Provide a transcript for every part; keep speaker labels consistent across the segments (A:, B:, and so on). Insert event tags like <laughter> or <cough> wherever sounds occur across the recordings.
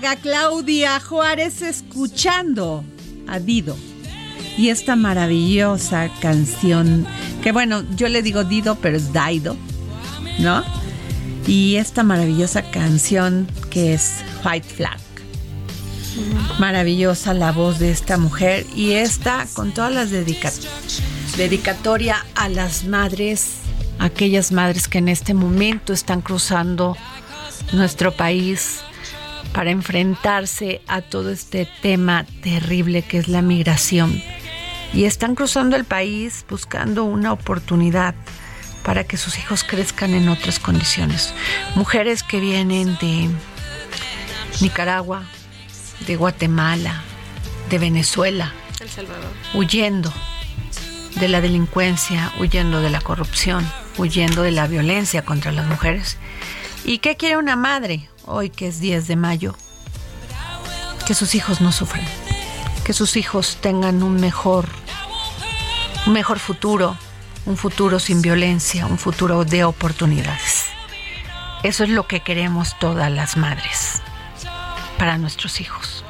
A: Claudia Juárez escuchando a Dido. Y esta maravillosa canción, que bueno, yo le digo Dido, pero es Daido, ¿no? Y esta maravillosa canción que es White Flag. Maravillosa la voz de esta mujer y esta con todas las dedicatorias dedicatoria a las madres, aquellas madres que en este momento están cruzando nuestro país para enfrentarse a todo este tema terrible que es la migración. Y están cruzando el país buscando una oportunidad para que sus hijos crezcan en otras condiciones. Mujeres que vienen de Nicaragua, de Guatemala, de Venezuela,
B: El Salvador.
A: huyendo de la delincuencia, huyendo de la corrupción, huyendo de la violencia contra las mujeres. ¿Y qué quiere una madre hoy que es 10 de mayo? Que sus hijos no sufran, que sus hijos tengan un mejor, un mejor futuro, un futuro sin violencia, un futuro de oportunidades. Eso es lo que queremos todas las madres para nuestros hijos.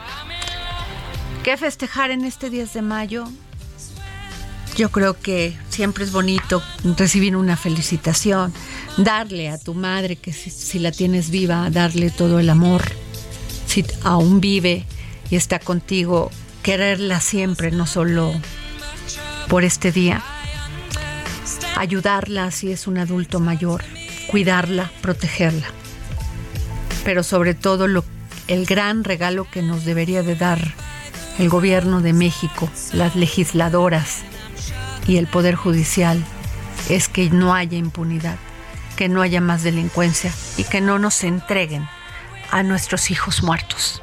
A: ¿Qué festejar en este 10 de mayo? Yo creo que siempre es bonito recibir una felicitación, darle a tu madre, que si, la tienes viva, darle todo el amor. Si aún vive y está contigo, quererla siempre, no solo por este día. Ayudarla si es un adulto mayor, cuidarla, protegerla. Pero sobre todo lo, el gran regalo que nos debería de dar el gobierno de México, las legisladoras, y el Poder Judicial es que no haya impunidad, que no haya más delincuencia y que no nos entreguen a nuestros hijos muertos.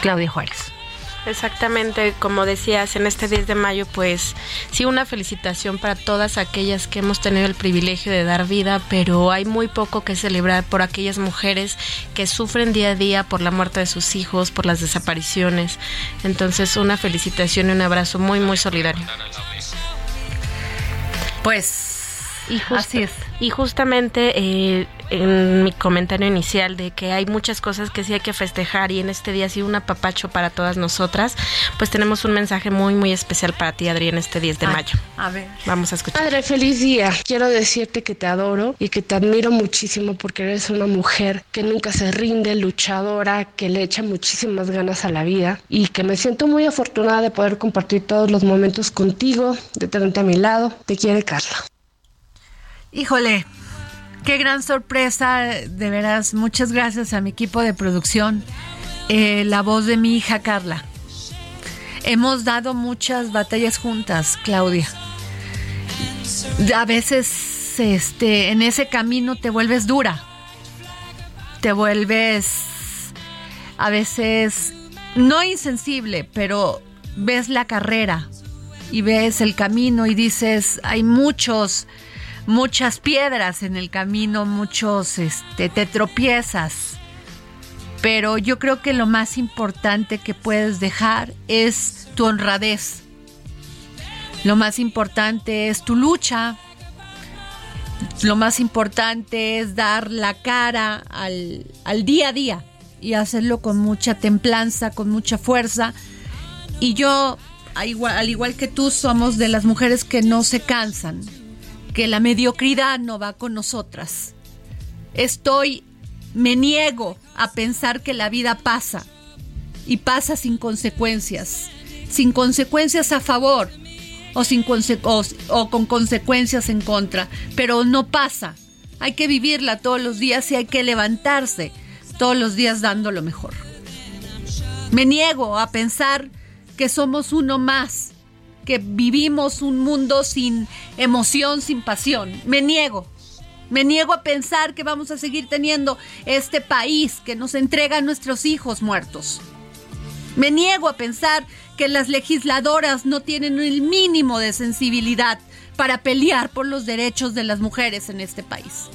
A: Claudia Juárez.
B: Exactamente, como decías, en este 10 de mayo, pues sí, una felicitación para todas aquellas que hemos tenido el privilegio de dar vida, pero hay muy poco que celebrar por aquellas mujeres que sufren día a día por la muerte de sus hijos, por las desapariciones. Entonces, una felicitación y un abrazo muy, muy solidario.
A: Pues
B: Y
A: Así es.
B: Y justamente eh, en mi comentario inicial de que hay muchas cosas que sí hay que festejar y en este día sí un apapacho para todas nosotras, pues tenemos un mensaje muy muy especial para ti, Adri, en este 10 de
A: Ay,
B: mayo.
A: A ver.
B: Vamos a escuchar.
C: Padre, feliz día. Quiero decirte que te adoro y que te admiro muchísimo porque eres una mujer que nunca se rinde, luchadora, que le echa muchísimas ganas a la vida y que me siento muy afortunada de poder compartir todos los momentos contigo, de tenerte a mi lado. Te quiere Carla.
A: Híjole, Qué gran sorpresa, de veras. Muchas gracias a mi equipo de producción. Eh, la voz de mi hija Carla. Hemos dado muchas batallas juntas, Claudia. A veces este, en ese camino te vuelves dura. Te vuelves a veces no insensible, pero ves la carrera y ves el camino y dices, hay muchos muchas piedras en el camino, muchos, este, te tropiezas. Pero yo creo que lo más importante que puedes dejar es tu honradez. Lo más importante es tu lucha. Lo más importante es dar la cara al, al día a día y hacerlo con mucha templanza, con mucha fuerza. Y yo, al igual que tú, somos de las mujeres que no se cansan, que la mediocridad no va con nosotras. Estoy, me niego a pensar que la vida pasa y pasa sin consecuencias, sin consecuencias a favor o, sin o con consecuencias en contra, pero no pasa. Hay que vivirla todos los días y hay que levantarse todos los días dando lo mejor. Me niego a pensar que somos uno más que vivimos un mundo sin emoción, sin pasión. Me niego. Me niego a pensar que vamos a seguir teniendo este país que nos entrega a nuestros hijos muertos. Me niego a pensar que las legisladoras no tienen el mínimo de sensibilidad para pelear por los derechos de las mujeres en este país.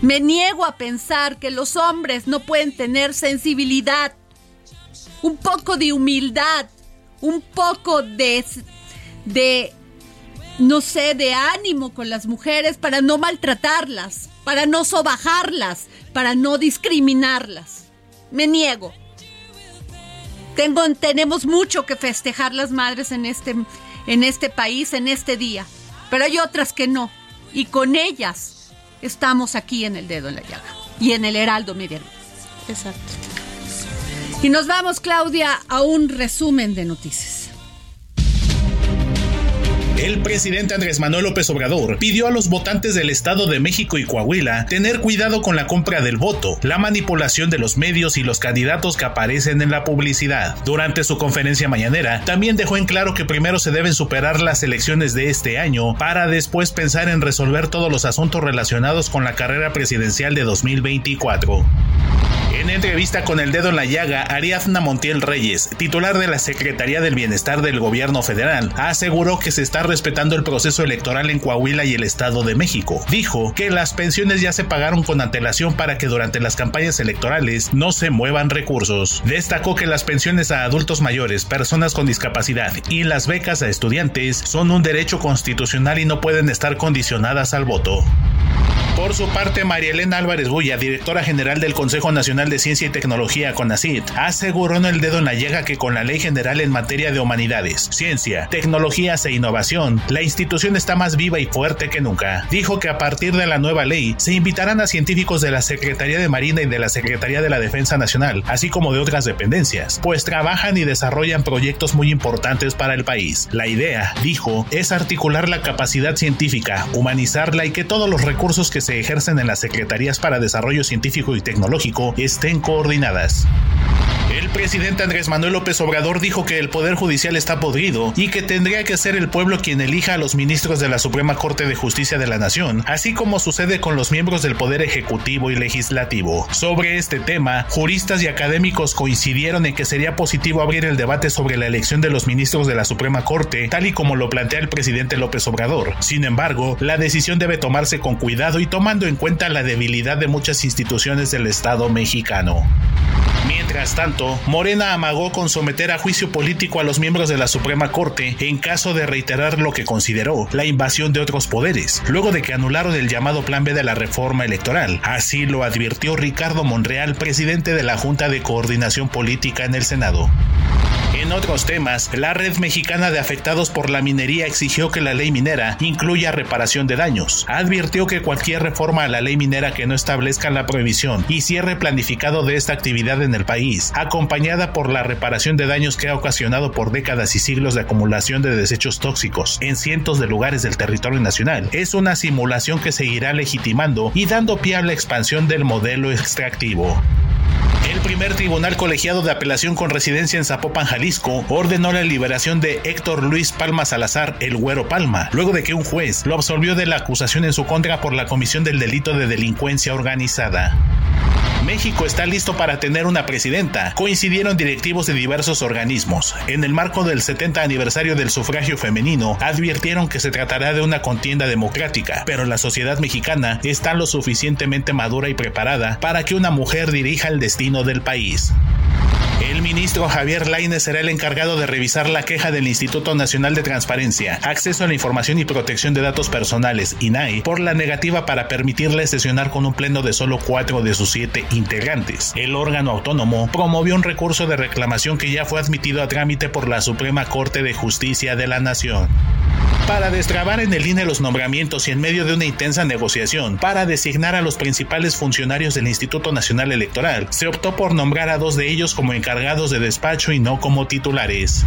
A: Me niego a pensar que los hombres no pueden tener sensibilidad, un poco de humildad un poco de, de, no sé, de ánimo con las mujeres para no maltratarlas, para no sobajarlas, para no discriminarlas. Me niego. Tengo, tenemos mucho que festejar las madres en este, en este país, en este día, pero hay otras que no. Y con ellas estamos aquí en el dedo en la llaga y en el Heraldo Media.
B: Exacto.
A: Y nos vamos, Claudia, a un resumen de noticias.
D: El presidente Andrés Manuel López Obrador pidió a los votantes del Estado de México y Coahuila tener cuidado con la compra del voto, la manipulación de los medios y los candidatos que aparecen en la publicidad. Durante su conferencia mañanera, también dejó en claro que primero se deben superar las elecciones de este año para después pensar en resolver todos los asuntos relacionados con la carrera presidencial de 2024. En entrevista con el dedo en la llaga, Ariadna Montiel Reyes, titular de la Secretaría del Bienestar del Gobierno Federal, aseguró que se está respetando el proceso electoral en Coahuila y el Estado de México. Dijo que las pensiones ya se pagaron con antelación para que durante las campañas electorales no se muevan recursos. Destacó que las pensiones a adultos mayores, personas con discapacidad y las becas a estudiantes son un derecho constitucional y no pueden estar condicionadas al voto. Por su parte, María Elena Álvarez Bulla, directora general del Consejo Nacional de Ciencia y Tecnología, CONACIT, aseguró en el dedo en la llega que con la Ley General en materia de humanidades, ciencia, tecnologías e innovación, la institución está más viva y fuerte que nunca. Dijo que a partir de la nueva ley se invitarán a científicos de la Secretaría de Marina y de la Secretaría de la Defensa Nacional, así como de otras dependencias, pues trabajan y desarrollan proyectos muy importantes para el país. La idea, dijo, es articular la capacidad científica, humanizarla y que todos los recursos que se ejercen en las Secretarías para Desarrollo Científico y Tecnológico estén coordinadas. El presidente Andrés Manuel López Obrador dijo que el Poder Judicial está podrido y que tendría que ser el pueblo quien elija a los ministros de la Suprema Corte de Justicia de la Nación, así como sucede con los miembros del Poder Ejecutivo y Legislativo. Sobre este tema, juristas y académicos coincidieron en que sería positivo abrir el debate sobre la elección de los ministros de la Suprema Corte, tal y como lo plantea el presidente López Obrador. Sin embargo, la decisión debe tomarse con cuidado y tomando en cuenta la debilidad de muchas instituciones del Estado mexicano. Mientras tanto, Morena amagó con someter a juicio político a los miembros de la Suprema Corte en caso de reiterar lo que consideró la invasión de otros poderes, luego de que anularon el llamado Plan B de la reforma electoral. Así lo advirtió Ricardo Monreal, presidente de la Junta de Coordinación Política en el Senado. En otros temas, la red mexicana de afectados por la minería exigió que la ley minera incluya reparación de daños. Advirtió que cualquier reforma a la ley minera que no establezca la prohibición y cierre planificado de esta actividad en el país, acompañada por la reparación de daños que ha ocasionado por décadas y siglos de acumulación de desechos tóxicos en cientos de lugares del territorio nacional, es una simulación que seguirá legitimando y dando pie a la expansión del modelo extractivo. El primer tribunal colegiado de apelación con residencia en Zapopan, Jalisco, ordenó la liberación de Héctor Luis Palma Salazar, el Güero Palma, luego de que un juez lo absolvió de la acusación en su contra por la comisión del delito de delincuencia organizada. México está listo para tener una presidenta, coincidieron directivos de diversos organismos. En el marco del 70 aniversario del sufragio femenino, advirtieron que se tratará de una contienda democrática, pero la sociedad mexicana está lo suficientemente madura y preparada para que una mujer dirija el destino del país. El ministro Javier Lainez será el encargado de revisar la queja del Instituto Nacional de Transparencia, Acceso a la Información y Protección de Datos Personales, INAI, por la negativa para permitirle sesionar con un pleno de solo cuatro de sus siete integrantes. El órgano autónomo promovió un recurso de reclamación que ya fue admitido a trámite por la Suprema Corte de Justicia de la Nación para destrabar en el INE los nombramientos y en medio de una intensa negociación para designar a los principales funcionarios del Instituto Nacional Electoral, se optó por nombrar a dos de ellos como encargados de despacho y no como titulares.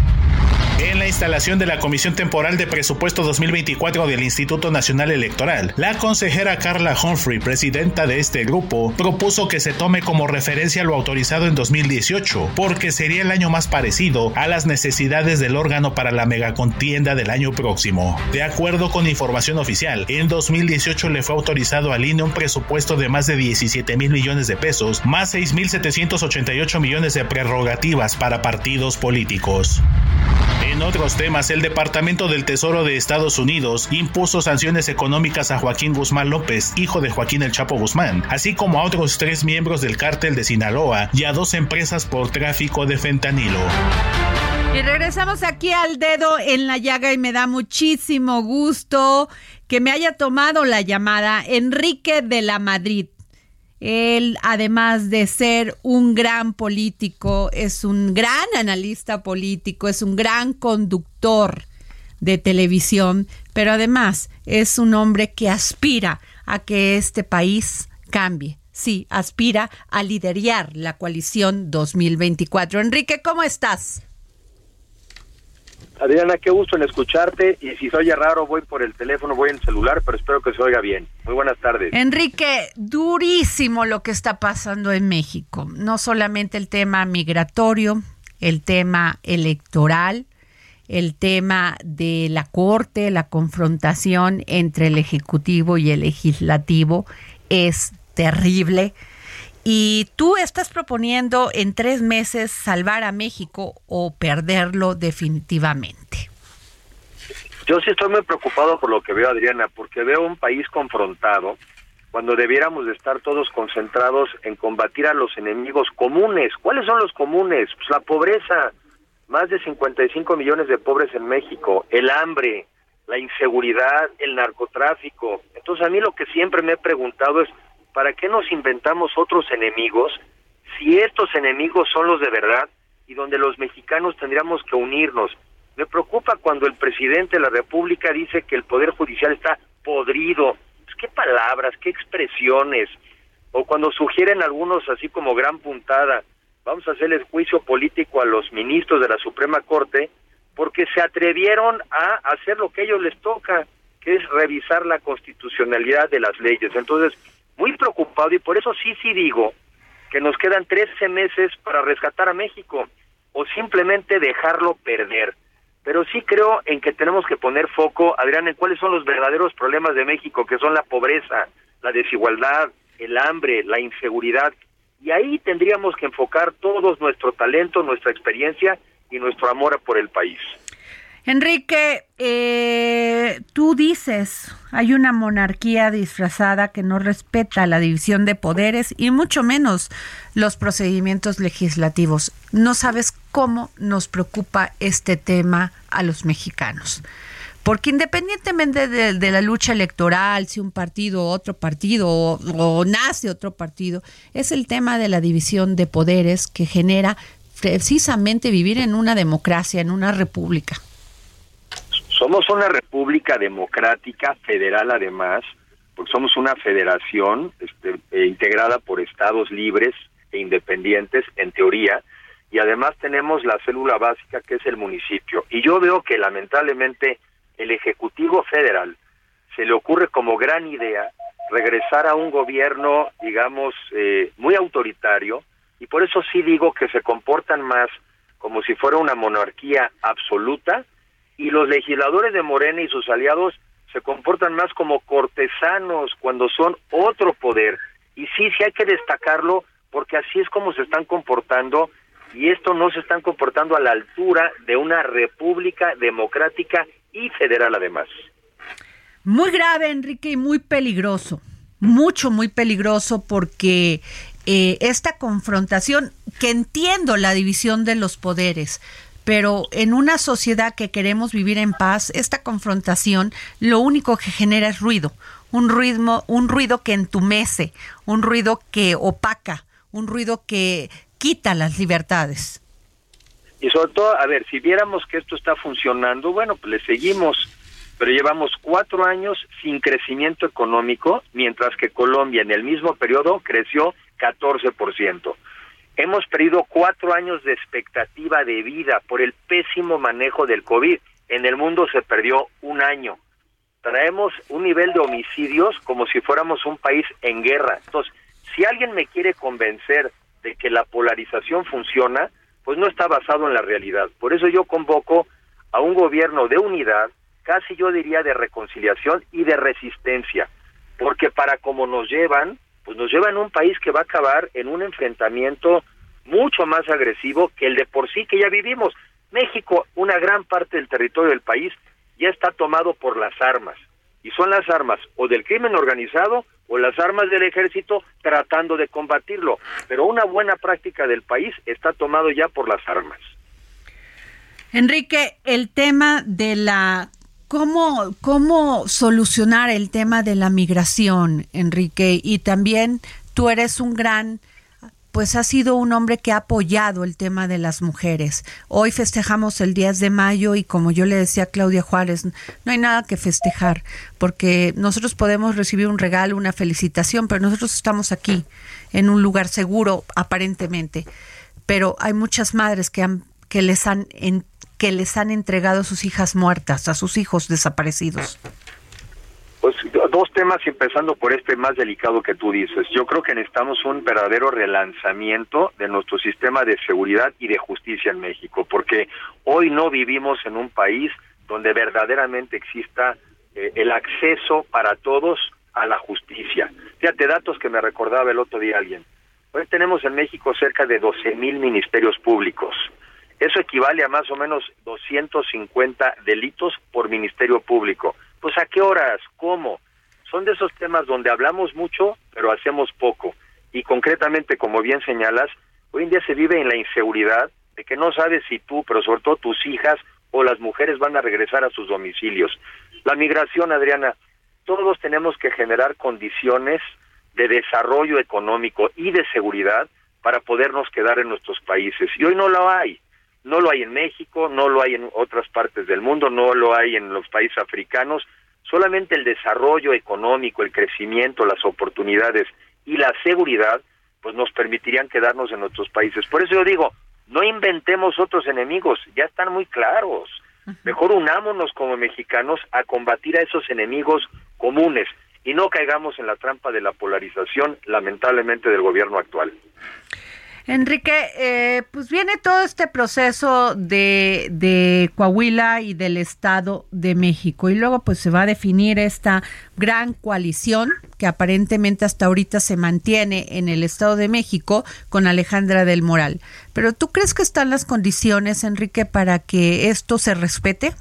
D: En la instalación de la Comisión Temporal de Presupuesto 2024 del Instituto Nacional Electoral, la consejera Carla Humphrey, presidenta de este grupo, propuso que se tome como referencia lo autorizado en 2018, porque sería el año más parecido a las necesidades del órgano para la megacontienda del año próximo. De acuerdo con información oficial, en 2018 le fue autorizado al INE un presupuesto de más de 17 mil millones de pesos, más 6.788 millones de prerrogativas para partidos políticos. En otros temas, el Departamento del Tesoro de Estados Unidos impuso sanciones económicas a Joaquín Guzmán López, hijo de Joaquín El Chapo Guzmán, así como a otros tres miembros del cártel de Sinaloa y a dos empresas por tráfico de fentanilo.
A: Y regresamos aquí al dedo en la llaga y me da muchísimo gusto que me haya tomado la llamada Enrique de la Madrid. Él, además de ser un gran político, es un gran analista político, es un gran conductor de televisión, pero además es un hombre que aspira a que este país cambie. Sí, aspira a liderar la coalición 2024. Enrique, ¿cómo estás?
E: Adriana, qué gusto en escucharte y si se oye raro voy por el teléfono, voy en el celular, pero espero que se oiga bien. Muy buenas tardes.
A: Enrique, durísimo lo que está pasando en México. No solamente el tema migratorio, el tema electoral, el tema de la Corte, la confrontación entre el Ejecutivo y el Legislativo es terrible. Y tú estás proponiendo en tres meses salvar a México o perderlo definitivamente.
E: Yo sí estoy muy preocupado por lo que veo, Adriana, porque veo un país confrontado cuando debiéramos de estar todos concentrados en combatir a los enemigos comunes. ¿Cuáles son los comunes? Pues la pobreza, más de 55 millones de pobres en México, el hambre, la inseguridad, el narcotráfico. Entonces a mí lo que siempre me he preguntado es, ¿para qué nos inventamos otros enemigos si estos enemigos son los de verdad y donde los mexicanos tendríamos que unirnos? Me preocupa cuando el presidente de la República dice que el Poder Judicial está podrido. Pues, ¿Qué palabras, qué expresiones? O cuando sugieren algunos así como gran puntada, vamos a hacerles juicio político a los ministros de la Suprema Corte porque se atrevieron a hacer lo que a ellos les toca, que es revisar la constitucionalidad de las leyes. Entonces, muy preocupado y por eso sí, sí digo que nos quedan 13 meses para rescatar a México o simplemente dejarlo perder. Pero sí creo en que tenemos que poner foco, Adrián, en cuáles son los verdaderos problemas de México, que son la pobreza, la desigualdad, el hambre, la inseguridad. Y ahí tendríamos que enfocar todo nuestro talento, nuestra experiencia y nuestro amor por el país.
A: Enrique, eh, tú dices, hay una monarquía disfrazada que no respeta la división de poderes y mucho menos los procedimientos legislativos. No sabes cómo nos preocupa este tema a los mexicanos. Porque independientemente de, la lucha electoral, si un partido o otro partido o, o nace otro partido, es el tema de la división de poderes que genera precisamente vivir en una democracia, en una república.
E: Somos una república democrática, federal además, porque somos una federación este, eh, integrada por estados libres e independientes, en teoría, y además tenemos la célula básica que es el municipio. Y yo veo que lamentablemente el Ejecutivo Federal se le ocurre como gran idea regresar a un gobierno, digamos, eh, muy autoritario, y por eso sí digo que se comportan más como si fuera una monarquía absoluta, y los legisladores de Morena y sus aliados se comportan más como cortesanos cuando son otro poder. Y sí, sí hay que destacarlo porque así es como se están comportando y esto no se están comportando a la altura de una república democrática y federal además.
A: Muy grave, Enrique, y muy peligroso. Mucho, muy peligroso porque eh, esta confrontación, que entiendo la división de los poderes, pero en una sociedad que queremos vivir en paz, esta confrontación lo único que genera es ruido, un ritmo, un ruido que entumece, un ruido que opaca, un ruido que quita las libertades.
E: Y sobre todo, a ver, si viéramos que esto está funcionando, bueno, pues le seguimos, pero llevamos cuatro años sin crecimiento económico, mientras que Colombia en el mismo periodo creció 14%. Hemos perdido cuatro años de expectativa de vida por el pésimo manejo del COVID. En el mundo se perdió un año. Traemos un nivel de homicidios como si fuéramos un país en guerra. Entonces, si alguien me quiere convencer de que la polarización funciona, pues no está basado en la realidad. Por eso yo convoco a un gobierno de unidad, casi yo diría de reconciliación y de resistencia, porque para como nos llevan, pues nos llevan a un país que va a acabar en un enfrentamiento mucho más agresivo que el de por sí que ya vivimos. México, una gran parte del territorio del país ya está tomado por las armas, y son las armas o del crimen organizado o las armas del ejército tratando de combatirlo. Pero una buena práctica del país está tomado ya por las armas.
A: Enrique, el tema de la cómo cómo solucionar el tema de la migración, Enrique, y también tú eres un gran pues ha sido un hombre que ha apoyado el tema de las mujeres. Hoy festejamos el 10 de mayo y como yo le decía a Claudia Juárez, no hay nada que festejar, porque nosotros podemos recibir un regalo, una felicitación, pero nosotros estamos aquí, en un lugar seguro, aparentemente. Pero hay muchas madres que, han, que, les, han, que les han entregado sus hijas muertas, a sus hijos desaparecidos.
E: Pues dos temas, empezando por este más delicado que tú dices. Yo creo que necesitamos un verdadero relanzamiento de nuestro sistema de seguridad y de justicia en México, porque hoy no vivimos en un país donde verdaderamente exista eh, el acceso para todos a la justicia. Fíjate, datos que me recordaba el otro día alguien. Hoy tenemos en México cerca de 12 mil ministerios públicos. Eso equivale a más o menos 250 delitos por ministerio público. Pues a qué horas, cómo. Son de esos temas donde hablamos mucho, pero hacemos poco. Y concretamente, como bien señalas, hoy en día se vive en la inseguridad de que no sabes si tú, pero sobre todo tus hijas o las mujeres van a regresar a sus domicilios. La migración, Adriana, todos tenemos que generar condiciones de desarrollo económico y de seguridad para podernos quedar en nuestros países. Y hoy no lo hay. No lo hay en México, no lo hay en otras partes del mundo, no lo hay en los países africanos. Solamente el desarrollo económico, el crecimiento, las oportunidades y la seguridad, pues nos permitirían quedarnos en nuestros países. Por eso yo digo, no inventemos otros enemigos, ya están muy claros. Mejor unámonos como mexicanos a combatir a esos enemigos comunes y no caigamos en la trampa de la polarización, lamentablemente, del gobierno actual.
A: Enrique, eh, pues viene todo este proceso de, de, Coahuila y del Estado de México y luego pues se va a definir esta gran coalición que aparentemente hasta ahorita se mantiene en el Estado de México con Alejandra del Moral. Pero ¿tú crees que están las condiciones, Enrique, para que esto se respete?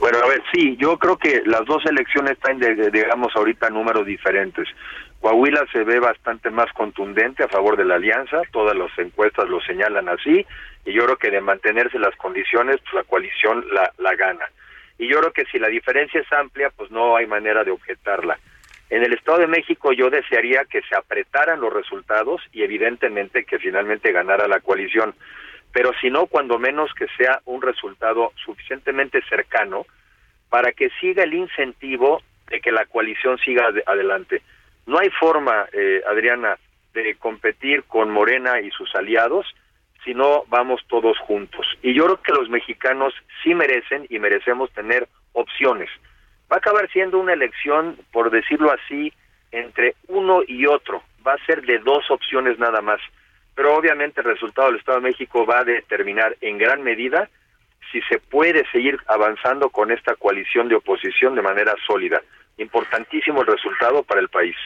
E: Bueno, a ver, sí, yo creo que las dos elecciones están, digamos, ahorita números diferentes. Coahuila se ve bastante más contundente a favor de la alianza, todas las encuestas lo señalan así, y yo creo que de mantenerse las condiciones, pues la coalición la, la gana. Y yo creo que si la diferencia es amplia, pues no hay manera de objetarla. En el Estado de México yo desearía que se apretaran los resultados y evidentemente que finalmente ganara la coalición, pero si no, cuando menos que sea un resultado suficientemente cercano para que siga el incentivo de que la coalición siga adelante. No hay forma, eh, Adriana, de competir con Morena y sus aliados si no vamos todos juntos. Y yo creo que los mexicanos sí merecen y merecemos tener opciones. Va a acabar siendo una elección, por decirlo así, entre uno y otro. Va a ser de dos opciones nada más. Pero obviamente el resultado del Estado de México va a determinar en gran medida si se puede seguir avanzando con esta coalición de oposición de manera sólida. Importantísimo el resultado para el país.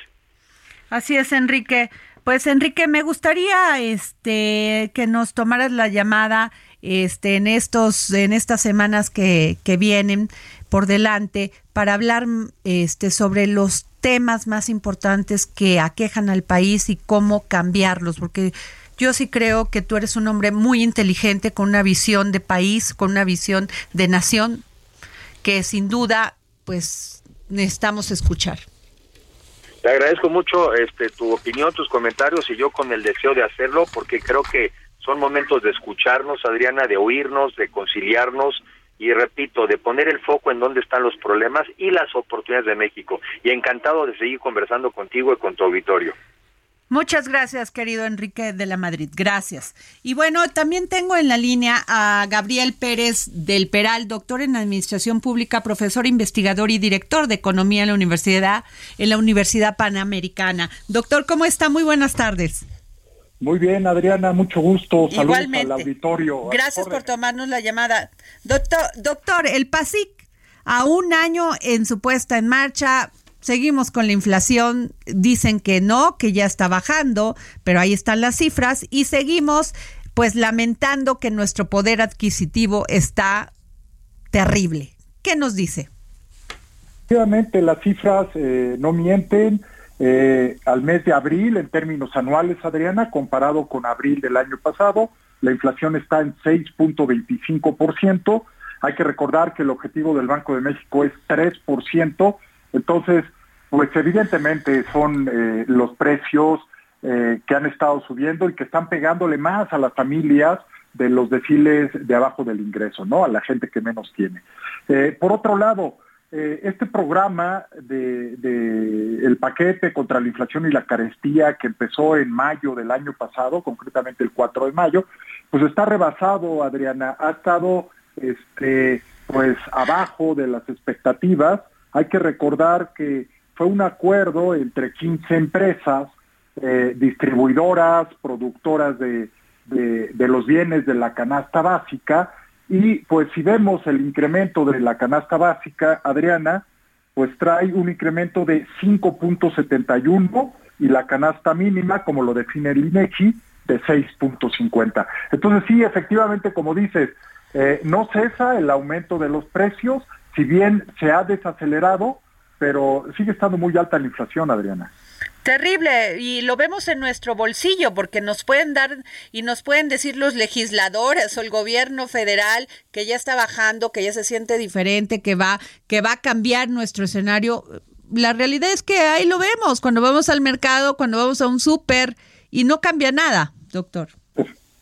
A: Así es, Enrique. Pues Enrique, me gustaría este que nos tomaras la llamada este en estos en estas semanas que, que vienen por delante para hablar este sobre los temas más importantes que aquejan al país y cómo cambiarlos, porque yo sí creo que tú eres un hombre muy inteligente con una visión de país, con una visión de nación que sin duda pues necesitamos escuchar.
E: Te agradezco mucho este, tu opinión, tus comentarios y yo con el deseo de hacerlo porque creo que son momentos de escucharnos, Adriana, de oírnos, de conciliarnos y repito, de poner el foco en dónde están los problemas y las oportunidades de México. Y encantado de seguir conversando contigo y con tu auditorio.
A: Muchas gracias, querido Enrique de la Madrid. Gracias. Y bueno, también tengo en la línea a Gabriel Pérez del Peral, doctor en Administración Pública, profesor investigador y director de Economía en la Universidad, en la Universidad Panamericana. Doctor, ¿cómo está? Muy buenas tardes.
F: Muy bien, Adriana, mucho gusto. Saludos Igualmente. al auditorio.
A: Gracias por tomarnos la llamada. Doctor, doctor, el PASIC, a un año en su puesta en marcha, Seguimos con la inflación, dicen que no, que ya está bajando, pero ahí están las cifras y seguimos pues lamentando que nuestro poder adquisitivo está terrible. ¿Qué nos dice?
F: Efectivamente, las cifras eh, no mienten. Eh, al mes de abril, en términos anuales, Adriana, comparado con abril del año pasado, la inflación está en 6.25%. Hay que recordar que el objetivo del Banco de México es 3%. Entonces, pues evidentemente son eh, los precios eh, que han estado subiendo y que están pegándole más a las familias de los desfiles de abajo del ingreso, ¿no? A la gente que menos tiene. Eh, por otro lado, este programa de, el paquete contra la inflación y la carestía que empezó en mayo del año pasado, concretamente el 4 de mayo, pues está rebasado, Adriana, ha estado este, pues abajo de las expectativas. Hay que recordar que fue un acuerdo entre 15 empresas, eh, distribuidoras, productoras de, los bienes de la canasta básica, y pues si vemos el incremento de la canasta básica, Adriana, pues trae un incremento de 5.71 y la canasta mínima, como lo define el INEGI, de 6.50. Entonces sí, efectivamente, como dices, eh, no cesa el aumento de los precios, si bien se ha desacelerado, pero sigue estando muy alta la inflación, Adriana.
A: Terrible, y lo vemos en nuestro bolsillo, porque nos pueden dar y nos pueden decir los legisladores o el gobierno federal que ya está bajando, que ya se siente diferente, que va, que va a cambiar nuestro escenario. La realidad es que ahí lo vemos, cuando vamos al mercado, cuando vamos a un súper, y no cambia nada, doctor.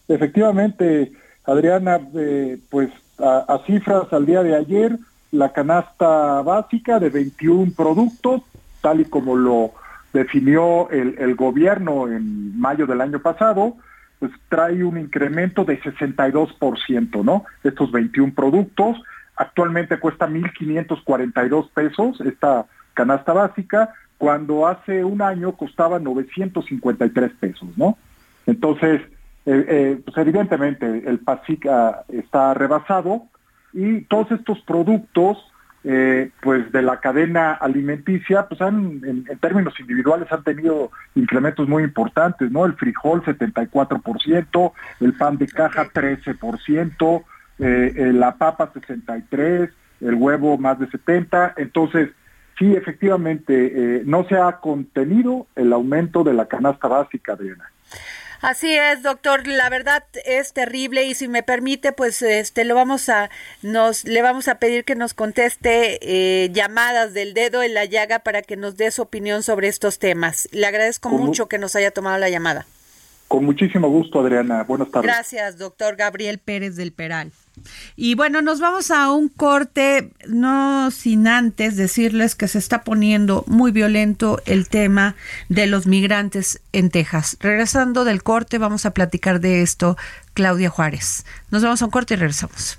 F: Efectivamente, Adriana, eh, pues a cifras al día de ayer, la canasta básica de 21 productos, tal y como lo definió el, gobierno en mayo del año pasado, pues trae un incremento de 62%, ¿no? Estos 21 productos, actualmente cuesta 1.542 pesos esta canasta básica, cuando hace un año costaba 953 pesos, ¿no? Entonces, eh, eh, pues evidentemente el PASIC ah, está rebasado, y todos estos productos eh, pues de la cadena alimenticia, pues han, en, términos individuales han tenido incrementos muy importantes, ¿no? El frijol 74%, el pan de caja 13%, eh, eh, la papa 63%, el huevo más de 70%, entonces sí, efectivamente, no se ha contenido el aumento de la canasta básica, Diana.
A: Así es, doctor. La verdad es terrible y si me permite, pues este lo vamos a nos le vamos a pedir que nos conteste eh, llamadas del dedo en la llaga para que nos dé su opinión sobre estos temas. Le agradezco mucho que nos haya tomado la llamada.
F: Con muchísimo gusto, Adriana. Buenas tardes.
A: Gracias, doctor Gabriel Pérez del Peral. Y bueno, nos vamos a un corte, no sin antes decirles que se está poniendo muy violento el tema de los migrantes en Texas. Regresando del corte, vamos a platicar de esto, Claudia Juárez. Nos vamos a un corte y regresamos.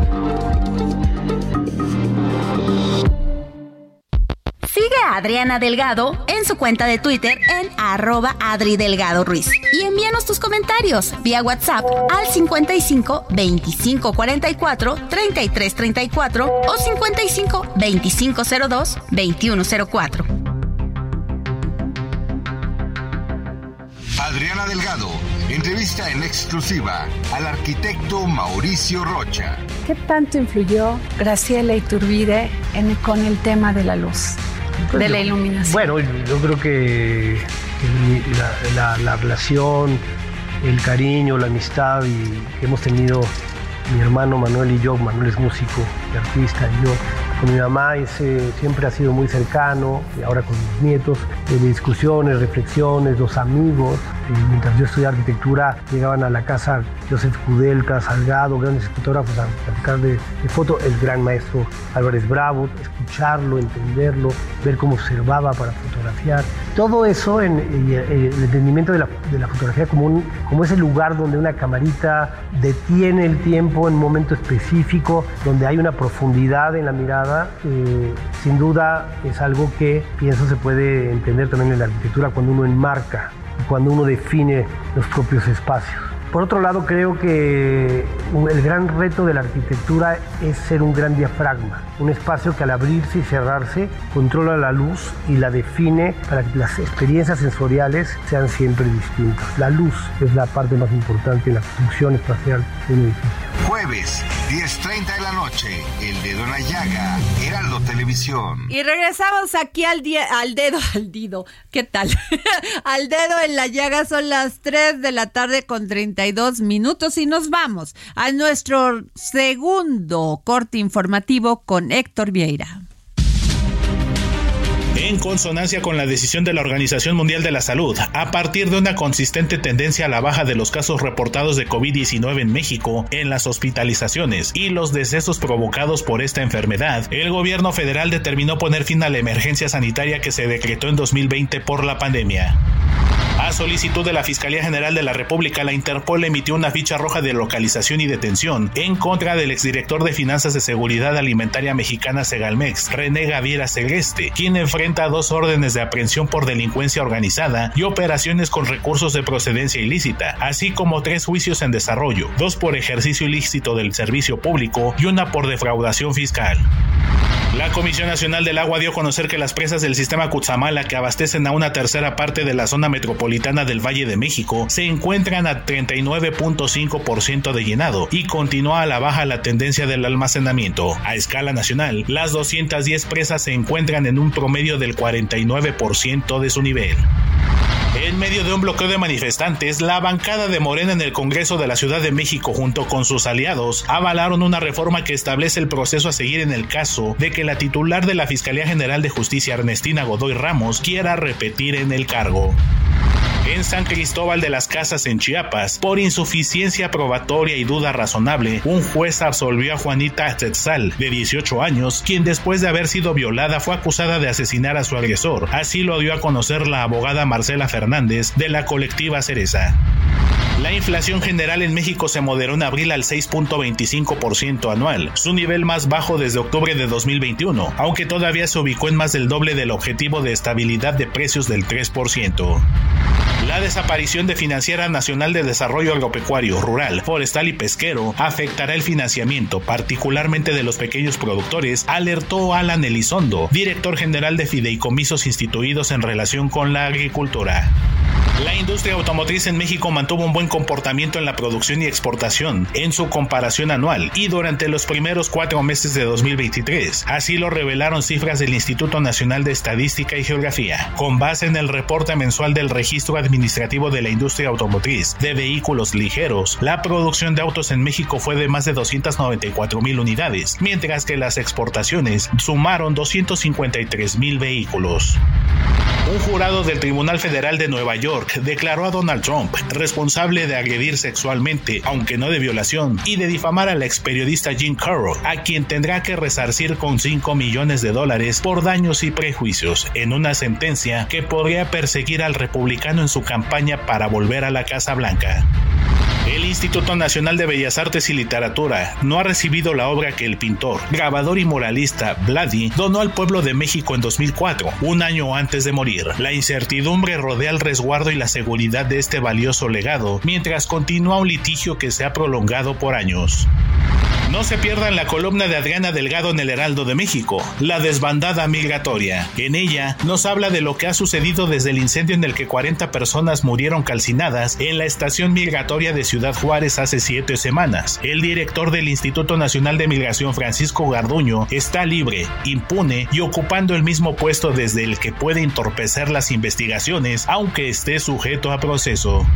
G: A Adriana Delgado en su cuenta de Twitter en arroba Adri Delgado Ruiz. Y envíanos tus comentarios vía WhatsApp al 55 25 44 33 34 o 55 25 02 21 04.
H: Adriana Delgado entrevista en exclusiva al arquitecto Mauricio Rocha.
I: ¿Qué tanto influyó Graciela Iturbide en, con el tema de la luz? De la iluminación.
J: Bueno, yo creo que la, la, relación, el cariño, la amistad y que hemos tenido mi hermano Manuel y yo, Manuel es músico y artista, y yo con mi mamá ese, siempre ha sido muy cercano, y ahora con mis nietos, de discusiones, reflexiones, los amigos. Mientras yo estudiaba arquitectura, llegaban a la casa Joseph Kudelka, Salgado, grandes fotógrafos a platicar de, foto, el gran maestro Álvarez Bravo, escucharlo, entenderlo, ver cómo observaba para fotografiar. Todo eso en, el entendimiento de la, fotografía como, como ese lugar donde una camarita detiene el tiempo en un momento específico, donde hay una profundidad en la mirada, eh, sin duda es algo que pienso se puede entender también en la arquitectura cuando uno enmarca cuando uno define los propios espacios. Por otro lado, creo que el gran reto de la arquitectura es ser un gran diafragma, un espacio que al abrirse y cerrarse controla la luz y la define para que las experiencias sensoriales sean siempre distintas. La luz es la parte más importante en la construcción espacial de un edificio.
H: Jueves, 10.30 de la noche, El Dedo en la Llaga, Heraldo Televisión.
A: Y regresamos aquí al, al dedo, <laughs> al dido, ¿qué tal? <laughs> al dedo en la llaga son las 3 de la tarde con 32 minutos y nos vamos a nuestro segundo corte informativo con Héctor Vieira.
D: En consonancia con la decisión de la Organización Mundial de la Salud, a partir de una consistente tendencia a la baja de los casos reportados de COVID-19 en México, en las hospitalizaciones y los decesos provocados por esta enfermedad, el gobierno federal determinó poner fin a la emergencia sanitaria que se decretó en 2020 por la pandemia. A solicitud de la Fiscalía General de la República, la Interpol emitió una ficha roja de localización y detención en contra del exdirector de Finanzas de Seguridad Alimentaria Mexicana Segalmex, René Gaviera Celeste, quien enfrenta dos órdenes de aprehensión por delincuencia organizada y operaciones con recursos de procedencia ilícita, así como tres juicios en desarrollo, dos por ejercicio ilícito del servicio público y una por defraudación fiscal. La Comisión Nacional del Agua dio a conocer que las presas del sistema Cutzamala que abastecen a una tercera parte de la zona metropolitana del Valle de México se encuentran a 39.5% de llenado y continúa a la baja la tendencia del almacenamiento. A escala nacional, las 210 presas se encuentran en un promedio del 49% de su nivel. En medio de un bloqueo de manifestantes, la bancada de Morena en el Congreso de la Ciudad de México junto con sus aliados avalaron una reforma que establece el proceso a seguir en el caso de que la titular de la Fiscalía General de Justicia Ernestina Godoy Ramos quiera repetir en el cargo en San Cristóbal de las Casas en Chiapas. Por insuficiencia probatoria y duda razonable, un juez absolvió a Juanita Tetzal, de 18 años, quien después de haber sido violada fue acusada de asesinar a su agresor. Así lo dio a conocer la abogada Marcela Fernández de la colectiva Cereza. La inflación general en México se moderó en abril al 6.25% anual, su nivel más bajo desde octubre de 2021, aunque todavía se ubicó en más del doble del objetivo de estabilidad de precios del 3%. La desaparición de Financiera Nacional de Desarrollo Agropecuario, Rural, Forestal y Pesquero afectará el financiamiento, particularmente de los pequeños productores, alertó Alan Elizondo, director general de fideicomisos instituidos en relación con la agricultura. La industria automotriz en México mantuvo un buen comportamiento en la producción y exportación en su comparación anual y durante los primeros cuatro meses de 2023. Así lo revelaron cifras del Instituto Nacional de Estadística y Geografía. Con base en el reporte mensual del Registro Administrativo de la Industria Automotriz de Vehículos Ligeros, la producción de autos en México fue de más de 294 mil unidades, mientras que las exportaciones sumaron 253 mil vehículos. Un jurado del Tribunal Federal de Nueva York declaró a Donald Trump responsable de agredir sexualmente, aunque no de violación, y de difamar a la ex periodista Jean Carroll, a quien tendrá que resarcir con 5 millones de dólares por daños y prejuicios, en una sentencia que podría perseguir al republicano en su campaña para volver a la Casa Blanca. El Instituto Nacional de Bellas Artes y Literatura no ha recibido la obra que el pintor, grabador y moralista Vladi donó al pueblo de México en 2004, un año antes de morir. La incertidumbre rodea el resguardo y la seguridad de este valioso legado, mientras continúa un litigio que se ha prolongado por años. No se pierdan la columna de Adriana Delgado en el Heraldo de México, La desbandada migratoria. En ella nos habla de lo que ha sucedido desde el incendio en el que 40 personas murieron calcinadas en la estación migratoria de Ciudad Juárez hace siete semanas. El director del Instituto Nacional de Migración, Francisco Garduño, está libre, impune y ocupando el mismo puesto desde el que puede entorpecer las investigaciones, aunque esté sujeto a proceso.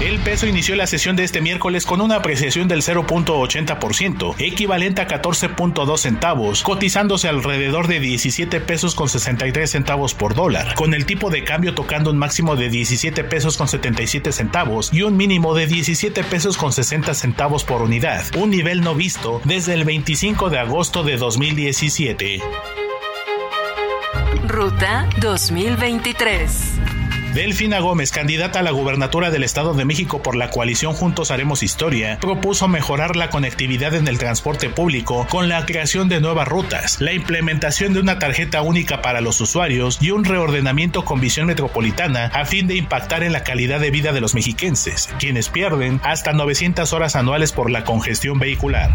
D: El peso inició la sesión de este miércoles con una apreciación del 0.80%, equivalente a 14.2 centavos, cotizándose alrededor de 17 pesos con 63 centavos por dólar, con el tipo de cambio tocando un máximo de 17 pesos con 77 centavos y un mínimo de 17 pesos con 60 centavos por unidad, un nivel no visto desde el 25 de agosto de 2017.
K: Ruta 2023.
D: Delfina Gómez, candidata a la gubernatura del Estado de México por la coalición Juntos Haremos Historia, propuso mejorar la conectividad en el transporte público con la creación de nuevas rutas, la implementación de una tarjeta única para los usuarios y un reordenamiento con visión metropolitana a fin de impactar en la calidad de vida de los mexiquenses, quienes pierden hasta 900 horas anuales por la congestión vehicular.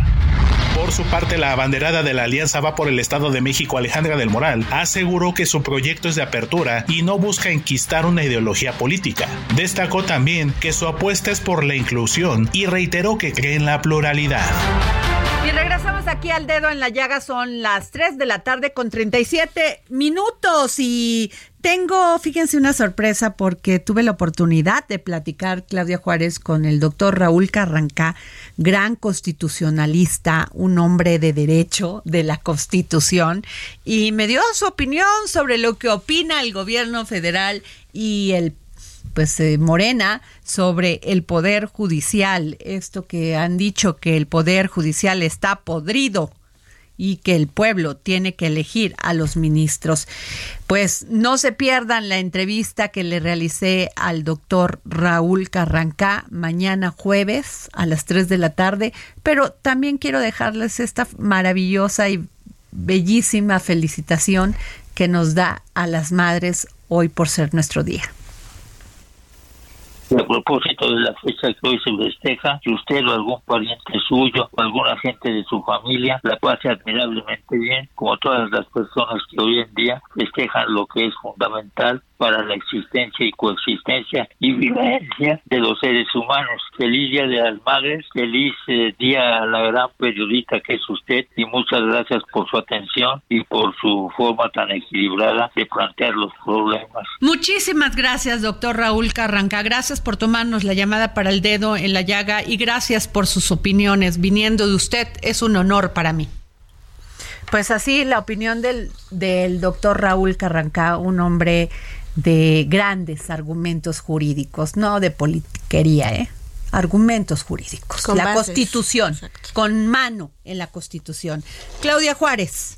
D: Por su parte, la abanderada de la Alianza Va por el Estado de México, Alejandra del Moral, aseguró que su proyecto es de apertura y no busca enquistar una ideología política. Destacó también que su apuesta es por la inclusión y reiteró que cree en la pluralidad.
A: Y regresamos aquí al dedo en la llaga, son las 3 de la tarde con 37 minutos y tengo, fíjense, una sorpresa porque tuve la oportunidad de platicar, Claudia Juárez, con el doctor Raúl Carrancá, gran constitucionalista, un hombre de derecho de la Constitución, y me dio su opinión sobre lo que opina el gobierno federal y el pues eh, Morena sobre el poder judicial, esto que han dicho que el poder judicial está podrido y que el pueblo tiene que elegir a los ministros. Pues no se pierdan la entrevista que le realicé al doctor Raúl Carrancá mañana jueves a las 3 de la tarde, pero también quiero dejarles esta maravillosa y bellísima felicitación que nos da a las madres hoy por ser nuestro día.
L: A propósito de la fecha que hoy se festeja, que usted o algún pariente suyo o alguna gente de su familia la pase admirablemente bien, como todas las personas que hoy en día festejan lo que es fundamental para la existencia y coexistencia y vivencia de los seres humanos. Feliz Día de las Madres, feliz eh, día a la gran periodista que es usted y muchas gracias por su atención y por su forma tan equilibrada de plantear los problemas.
A: Muchísimas gracias, doctor Raúl Carranca. Gracias por tomarnos la llamada para el dedo en la llaga y gracias por sus opiniones. Viniendo de usted es un honor para mí. Pues así la opinión del, del doctor Raúl Carranca, un hombre de grandes argumentos jurídicos, no de politiquería, ¿eh? Argumentos jurídicos.
B: Con
A: la
B: bases.
A: Constitución, con mano en la Constitución. Claudia Juárez.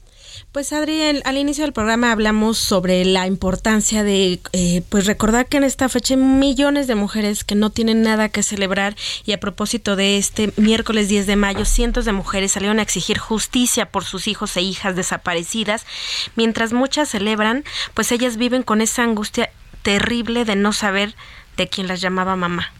B: Pues Adri, el- al inicio del programa hablamos sobre la importancia de eh, pues recordar que en esta fecha hay millones de mujeres que no tienen nada que celebrar y a propósito de este miércoles 10 de mayo cientos de mujeres salieron a exigir justicia por sus hijos e hijas desaparecidas, mientras muchas celebran, pues ellas viven con esa angustia terrible de no saber de quién las llamaba mamá.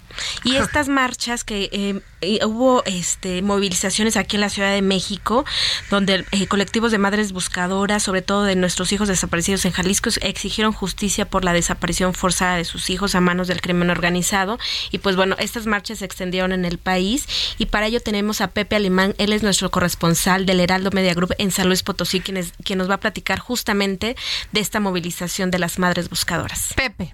B: Y estas marchas que eh, hubo este movilizaciones aquí en la Ciudad de México, donde eh, colectivos de madres buscadoras, sobre todo de nuestros hijos desaparecidos en Jalisco, exigieron justicia por la desaparición forzada de sus hijos a manos del crimen organizado. Y pues bueno, estas marchas se extendieron en el país y para ello tenemos a Pepe Alemán, él es nuestro corresponsal del Heraldo Media Group en San Luis Potosí, quien, es- quien nos va a platicar justamente de esta movilización de las madres buscadoras.
A: Pepe.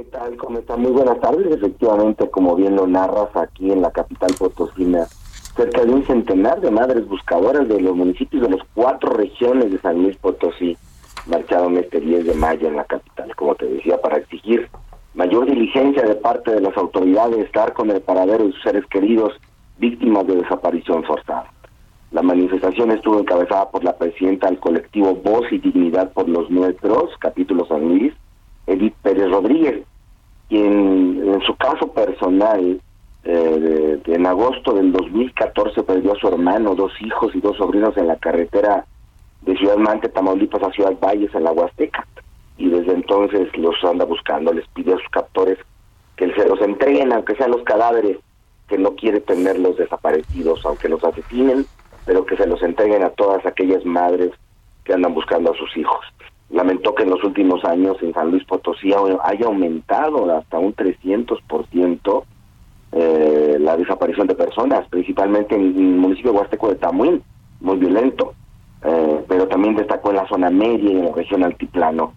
M: ¿Qué tal? ¿Cómo están? Muy buenas tardes. Efectivamente, como bien lo narras, aquí en la capital potosina, cerca de un centenar de madres buscadoras de los municipios de las cuatro regiones de San Luis Potosí marcharon este 10 de mayo en la capital, como te decía, para exigir mayor diligencia de parte de las autoridades, dar con el paradero de sus seres queridos víctimas de desaparición forzada. La manifestación estuvo encabezada por la presidenta del colectivo Voz y Dignidad por los Nuestros, capítulo San Luis, Edith Pérez Rodríguez, quien en su caso personal, eh, de- en agosto del 2014 perdió a su hermano, dos hijos y dos sobrinos en la carretera de Ciudad Mante, Tamaulipas a Ciudad Valles, en la Huasteca. Y desde entonces los anda buscando, les pide a sus captores que se los entreguen, aunque sean los cadáveres, que no quiere tenerlos desaparecidos, aunque los asesinen, pero que se los entreguen a todas aquellas madres que andan buscando a sus hijos. Lamentó que en los últimos años en San Luis Potosí ha- haya aumentado hasta un 300% eh, la desaparición de personas, principalmente en el municipio huasteco de Tamuín, muy violento, eh, pero también destacó en la zona media y en la región altiplano.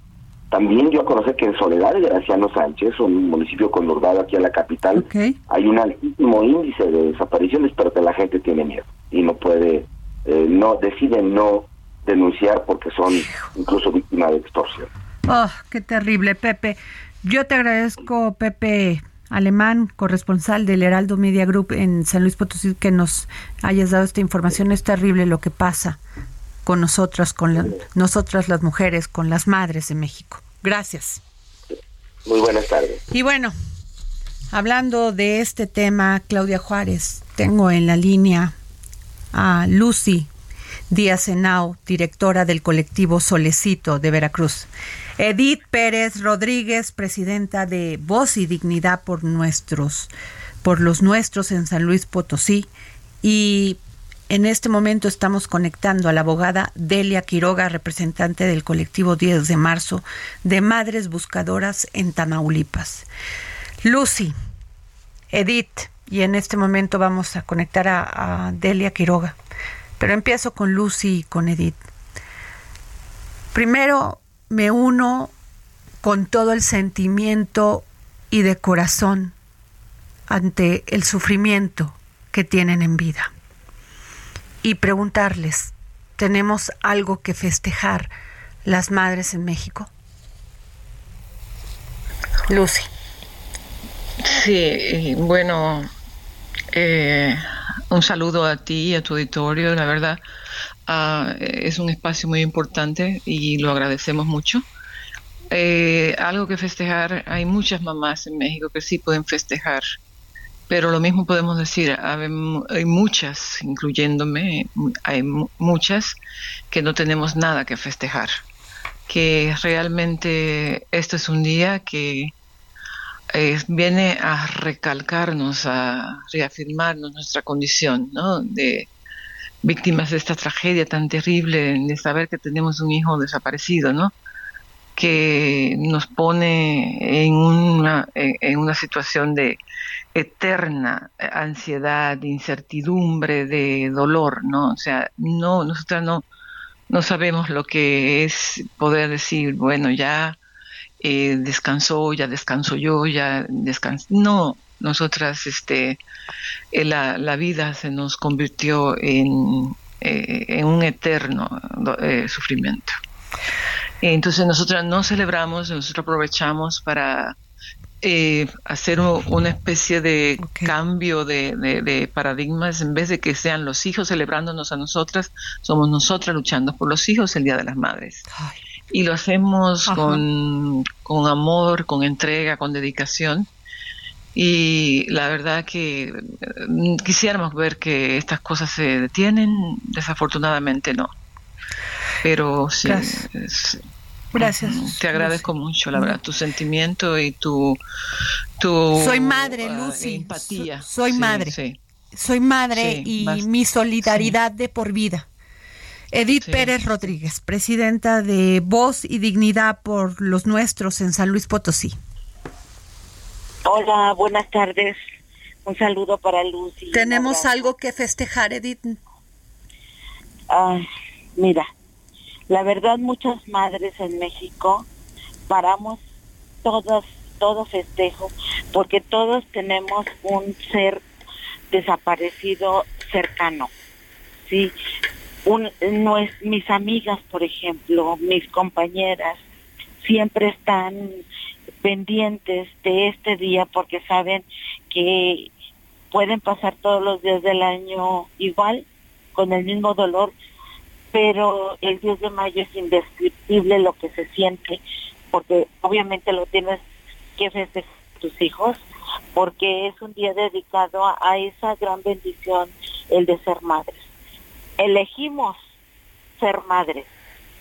M: También dio a conocer que en Soledad de Graciano Sánchez, un municipio conurbado aquí a la capital, hay un altísimo índice de desapariciones, pero que la gente tiene miedo y no puede, eh, no decide no denunciar porque son incluso víctimas de extorsión.
A: Oh, qué terrible, Pepe. Yo te agradezco, Pepe Alemán, corresponsal del Heraldo Media Group en San Luis Potosí, que nos hayas dado esta información. Es terrible lo que pasa con nosotras, con la- nosotras las mujeres, con las madres de México. Gracias.
M: Muy buenas tardes.
A: Y bueno, hablando de este tema, Claudia Juárez, tengo en la línea a Lucy Díaz Henao, directora del colectivo Solecito de Veracruz. Edith Pérez Rodríguez, presidenta de Voz y Dignidad por nuestros, por los nuestros en San Luis Potosí. Y en este momento estamos conectando a la abogada Delia Quiroga, representante del colectivo 10 de marzo de Madres Buscadoras en Tamaulipas. Lucy, Edith, y en este momento vamos a conectar a, a Delia Quiroga. Pero empiezo con Lucy y con Edith. Primero me uno con todo el sentimiento y de corazón ante el sufrimiento que tienen en vida. Y preguntarles, ¿tenemos algo que festejar las madres en México? Lucy.
N: Sí, bueno, eh, un saludo a ti y a tu auditorio. La verdad, Ah, es un espacio muy importante y lo agradecemos mucho. Eh, algo que festejar, hay muchas mamás en México que sí pueden festejar, pero lo mismo podemos decir, hay muchas, incluyéndome, hay muchas que no tenemos nada que festejar, que realmente esto es un día que eh, viene a recalcarnos, a reafirmarnos nuestra condición. De, víctimas de esta tragedia tan terrible de saber que tenemos un hijo desaparecido, ¿no? que nos pone en una, en una situación de eterna ansiedad, incertidumbre, de dolor, ¿no? O sea, no, nosotros no, no sabemos lo que es poder decir, bueno, ya eh, descansó, ya descanso yo, ya descansó. No, nosotras, este, eh, la, la, vida se nos convirtió en, eh, en un eterno eh, sufrimiento. Entonces nosotros no celebramos, nosotros aprovechamos para hacer una especie de cambio de, de, paradigmas, en vez de que sean los hijos celebrándonos a nosotras, somos nosotras luchando por los hijos el Día de las Madres. Y lo hacemos con, con amor, con entrega, con dedicación y la verdad que mm, quisiéramos ver que estas cosas se detienen, desafortunadamente no. Pero sí.
A: Gracias.
N: Te agradezco mucho, la verdad, tu sentimiento y tu. tu
A: soy madre,
N: uh,
A: Lucy.
N: Empatía.
A: soy madre. Soy madre y mi solidaridad de por vida. Edith Pérez Rodríguez, presidenta de Voz y Dignidad por los Nuestros en San Luis Potosí.
O: Hola, buenas tardes. Un saludo para Lucy.
A: ¿Tenemos algo que festejar, Edith?
O: Ah, mira, la verdad muchas madres en México paramos todos, todo festejo, porque todos tenemos un ser desaparecido cercano. Sí, mis amigas, por ejemplo, mis compañeras, siempre están pendientes de este día porque saben que pueden pasar todos los días del año igual, con el mismo dolor, pero el 10 de mayo es indescriptible lo que se siente, porque obviamente lo tienes que festejar tus hijos, porque es un día dedicado a, a esa gran bendición, el de ser madres. Elegimos ser madres,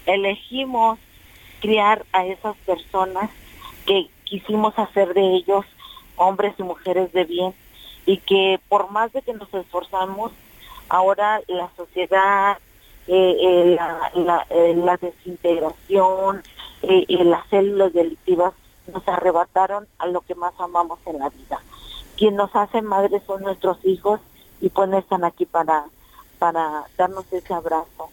O: elegimos criar a esas personas que quisimos hacer de ellos hombres y mujeres de bien y que por más de que nos esforzamos, ahora la sociedad, eh, eh, la, eh, la, desintegración y las células delictivas nos arrebataron a lo que más amamos en la vida. Quien nos hace madres son nuestros hijos y pues no están aquí para, para darnos ese abrazo.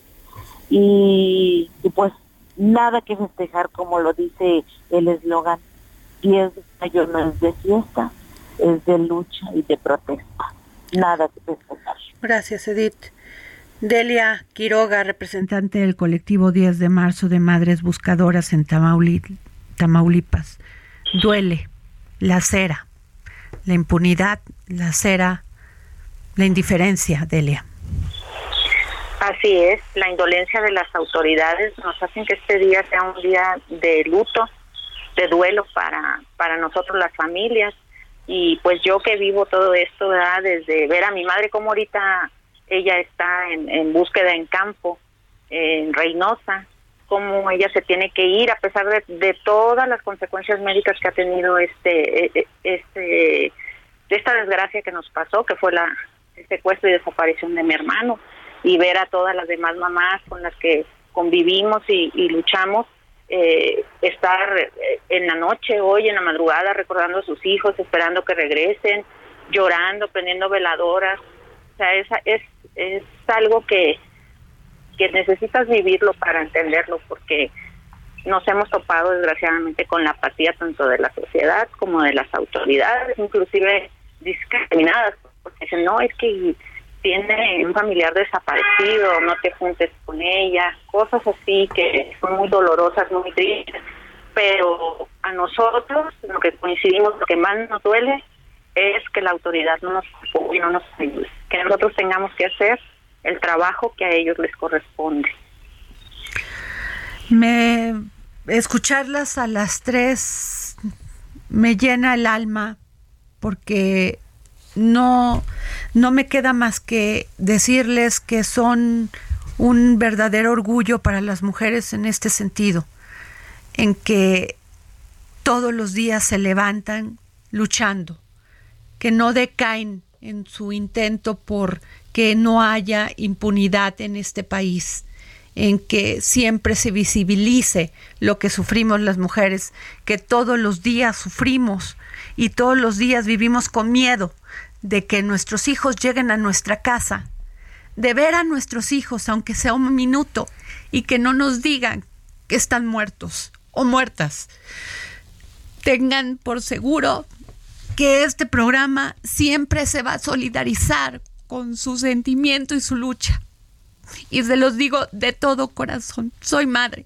O: Y, pues nada que festejar como lo dice el eslogan, 10 de mayo no es de fiesta, es de lucha y de protesta. Nada que festejar.
A: Gracias, Edith. Delia Quiroga, representante del colectivo 10 de marzo de Madres Buscadoras en Tamaulipas. Duele, la cera, la impunidad, la cera, la indiferencia, Delia.
P: Así es, la indolencia de las autoridades nos hacen que este día sea un día de luto, de duelo para, para nosotros las familias. Y pues yo que vivo todo esto, desde ver a mi madre como ahorita ella está en, en búsqueda en campo, en Reynosa, cómo ella se tiene que ir a pesar de, de todas las consecuencias médicas que ha tenido este, e, e, este, esta desgracia que nos pasó, que fue la el secuestro y desaparición de mi hermano y ver a todas las demás mamás con las que convivimos y, luchamos, eh, estar eh, en la noche, hoy, en la madrugada, recordando a sus hijos, esperando que regresen, llorando, prendiendo veladoras. O sea, es, es, es algo que, que necesitas vivirlo para entenderlo, porque nos hemos topado desgraciadamente con la apatía tanto de la sociedad como de las autoridades, inclusive discriminadas, porque dicen, no, es que tiene un familiar desaparecido, no te juntes con ella, cosas así que son muy dolorosas, muy tristes, pero a nosotros lo que coincidimos, lo que más nos duele es que la autoridad no nos apoye, no nos ayude, que nosotros tengamos que hacer el trabajo que a ellos les corresponde.
A: Me escucharlas a las tres me llena el alma porque no, no me queda más que decirles que son un verdadero orgullo para las mujeres en este sentido, en que todos los días se levantan luchando, que no decaen en su intento por que no haya impunidad en este país, en que siempre se visibilice lo que sufrimos las mujeres, que todos los días sufrimos y todos los días vivimos con miedo de que nuestros hijos lleguen a nuestra casa, de ver a nuestros hijos, aunque sea un minuto, y que no nos digan que están muertos o muertas. Tengan por seguro que este programa siempre se va a solidarizar con su sentimiento y su lucha. Y se los digo de todo corazón, soy madre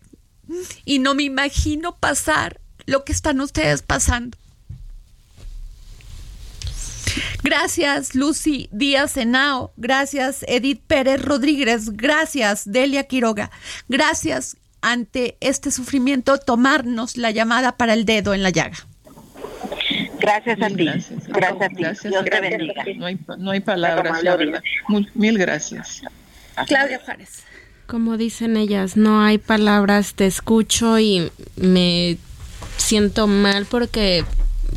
A: y no me imagino pasar lo que están ustedes pasando. Gracias, Lucy Díaz Henao. Gracias, Edith Pérez Rodríguez. Gracias, Delia Quiroga. Gracias ante este sufrimiento, tomarnos la llamada para el dedo en la llaga.
O: Gracias a ti.
N: Gracias,
O: Gracias a ti.
N: Gracias,
O: Dios te
N: gracias.
O: bendiga.
N: No hay, no hay palabras, la verdad. Mil, mil gracias.
A: Claudia Juárez.
B: Como dicen ellas, no hay palabras, te escucho y me siento mal porque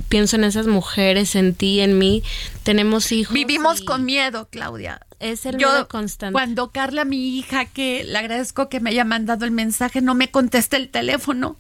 B: pienso en esas mujeres, en ti, en mí. Tenemos hijos.
A: Vivimos
B: y
A: con miedo, Claudia.
B: Es el
A: Yo,
B: miedo constante.
A: Cuando Carla, mi hija, que le agradezco que me haya mandado el mensaje, no me conteste el teléfono,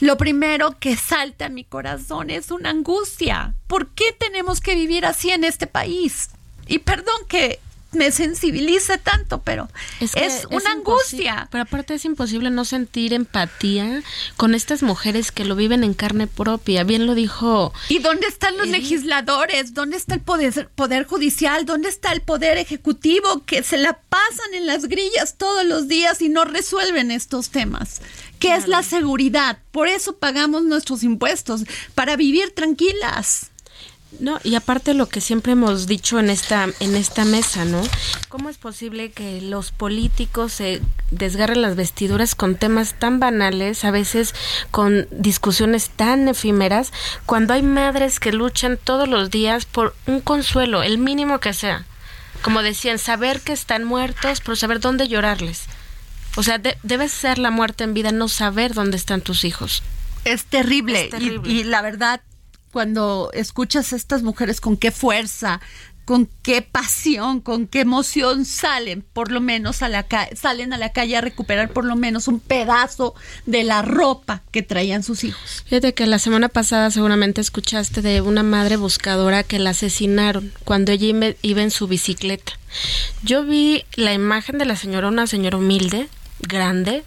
A: lo primero que salta a mi corazón es una angustia. ¿Por qué tenemos que vivir así en este país? Y perdón que me sensibilice tanto, pero es,
B: que
A: una angustia.
B: Pero aparte es imposible no sentir empatía con estas mujeres que lo viven en carne propia. Bien lo dijo.
A: ¿Y dónde están los legisladores? ¿Dónde está el poder, poder judicial? ¿Dónde está el poder ejecutivo que se la pasan en las grillas todos los días y no resuelven estos temas? ¿Qué es la seguridad? Por eso pagamos nuestros impuestos, para vivir tranquilas.
B: No, y aparte lo que siempre hemos dicho en esta en esta mesa, ¿no? ¿Cómo es posible que los políticos se desgarren las vestiduras con temas tan banales, a veces con discusiones tan efímeras, cuando hay madres que luchan todos los días por un consuelo, el mínimo que sea? Como decían, saber que están muertos, pero saber dónde llorarles. O sea, de- debe ser la muerte en vida no saber dónde están tus hijos.
A: Es terrible.
B: Es terrible.
A: Y, y la verdad, cuando escuchas a estas mujeres con qué fuerza, con qué pasión, con qué emoción salen, por lo menos a la salen a la calle a recuperar por lo menos un pedazo de la ropa que traían sus hijos.
B: Fíjate que la semana pasada seguramente escuchaste de una madre buscadora que la asesinaron cuando ella iba en su bicicleta. Yo vi la imagen de la señora, una señora humilde, grande,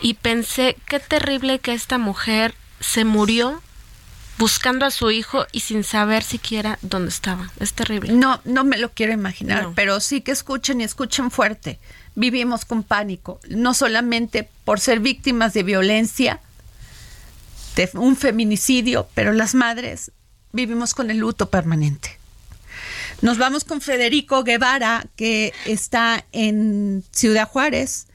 B: y pensé qué terrible que esta mujer se murió buscando a su hijo y sin saber siquiera dónde estaba. Es terrible.
A: No, no me lo quiero imaginar,
B: No.
A: pero sí que escuchen y escuchen fuerte. Vivimos con pánico, no solamente por ser víctimas de violencia, de un feminicidio, pero las madres vivimos con el luto permanente. Nos vamos con Federico Guevara, que está en Ciudad Juárez,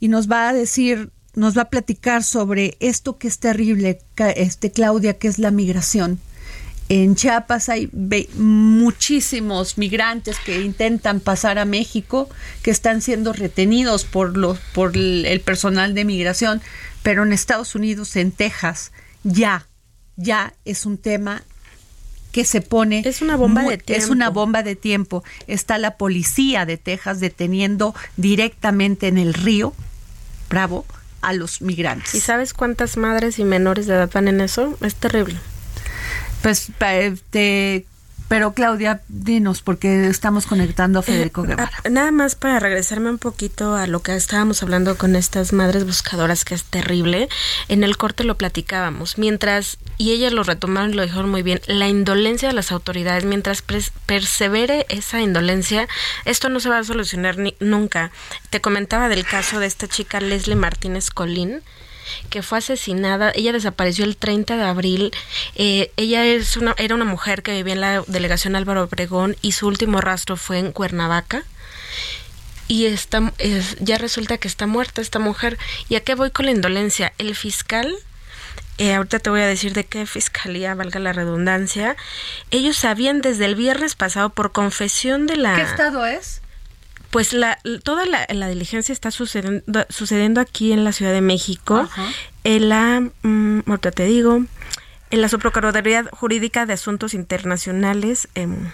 A: y nos va a decir, nos va a platicar sobre esto que es terrible, este Claudia, que es la migración. En Chiapas hay muchísimos migrantes que intentan pasar a México, que están siendo retenidos por los por el el personal de migración, pero en Estados Unidos, en Texas, ya, ya es un tema que se pone
B: Es una bomba
A: muy-
B: de tiempo.
A: Es una bomba de tiempo. Está la policía de Texas deteniendo directamente en el río Bravo a los migrantes.
B: ¿Y sabes cuántas madres y menores de edad van en eso? Es terrible.
A: Pues, este, pero Claudia, dinos, porque estamos conectando a Federico
B: Eh,
A: Guevara.
B: ah, Nada más para regresarme un poquito a lo que estábamos hablando con estas madres buscadoras, que es terrible. En el corte lo platicábamos. Mientras, y ellas lo retomaron y lo dijeron muy bien, la indolencia de las autoridades, mientras persevere esa indolencia, esto no se va a solucionar ni- nunca. Te comentaba del caso de esta chica Leslie Martínez Colín que fue asesinada. Ella desapareció el 30 de abril. Eh, ella es una, era una mujer que vivía en la delegación Álvaro Obregón y su último rastro fue en Cuernavaca. y está, es- ya resulta que está muerta esta mujer. ¿Y a qué voy con la indolencia? El fiscal, eh, ahorita te voy a decir de qué fiscalía, valga la redundancia, ellos sabían desde el viernes pasado por confesión de la...
A: ¿Qué estado es?
B: Pues la, toda la, la diligencia está sucediendo, sucediendo aquí en la Ciudad de México,
A: Ajá.
B: en la, mm, ahorita te digo, en la Subprocuraduría Jurídica de Asuntos Internacionales em,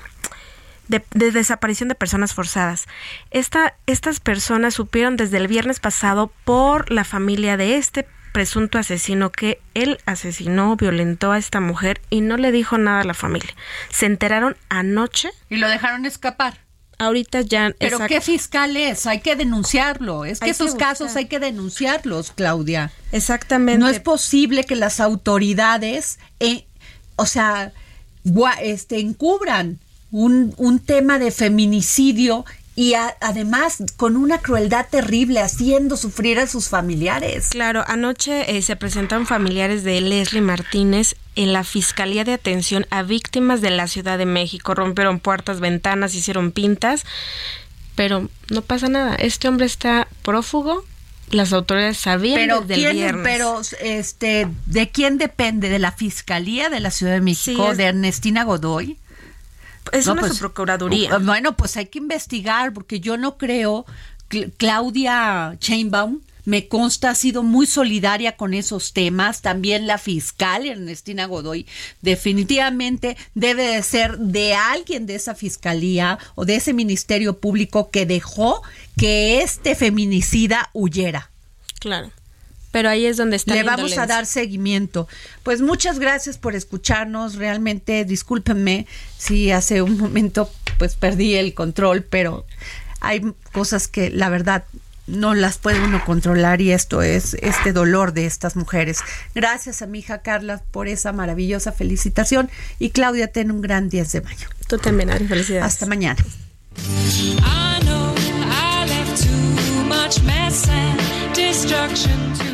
B: de, de desaparición de personas forzadas. Esta, estas personas supieron desde el viernes pasado por la familia de este presunto asesino que él asesinó, violentó a esta mujer y no le dijo nada a la familia. Se enteraron anoche.
A: Y lo dejaron escapar.
B: Ahorita ya...
A: Pero ¿qué fiscal es? Hay que denunciarlo. Es que
B: Hay
A: esos casos hay que denunciarlos, Claudia.
B: Exactamente.
A: No es posible que las autoridades, eh, o sea, gua- este, encubran un, un tema de feminicidio y a- además con una crueldad terrible, haciendo sufrir a sus familiares.
B: Claro, anoche eh, se presentaron familiares de Leslie Martínez en la Fiscalía de Atención a Víctimas de la Ciudad de México. Rompieron puertas, ventanas, hicieron pintas, pero no pasa nada. Este hombre está prófugo. Las autoridades sabían
A: Pero
B: desde el
A: quién,
B: viernes.
A: pero este, ¿de quién depende? ¿De la Fiscalía de la Ciudad de México?
B: Sí, es-
A: ¿De Ernestina Godoy?
B: Es
A: No,
B: una
A: pues,
B: subprocuraduría.
A: uh, Bueno, pues hay que investigar porque yo no creo. Cl- Claudia Chainbaum me consta ha sido muy solidaria con esos temas. También la fiscal Ernestina Godoy definitivamente debe de ser de alguien de esa fiscalía o de ese ministerio público que dejó que este feminicida huyera.
B: Claro. Pero ahí es donde está
A: Le
B: la
A: vamos a dar seguimiento. Pues muchas gracias por escucharnos. Realmente, discúlpenme si hace un momento pues perdí el control, pero hay cosas que la verdad no las puede uno controlar y esto es este dolor de estas mujeres. Gracias a mi hija Carla por esa maravillosa felicitación y Claudia, ten un gran 10 de mayo.
B: Tú también, Ari, felicidades.
A: Hasta mañana.
Q: I know I left too much mess and destruction to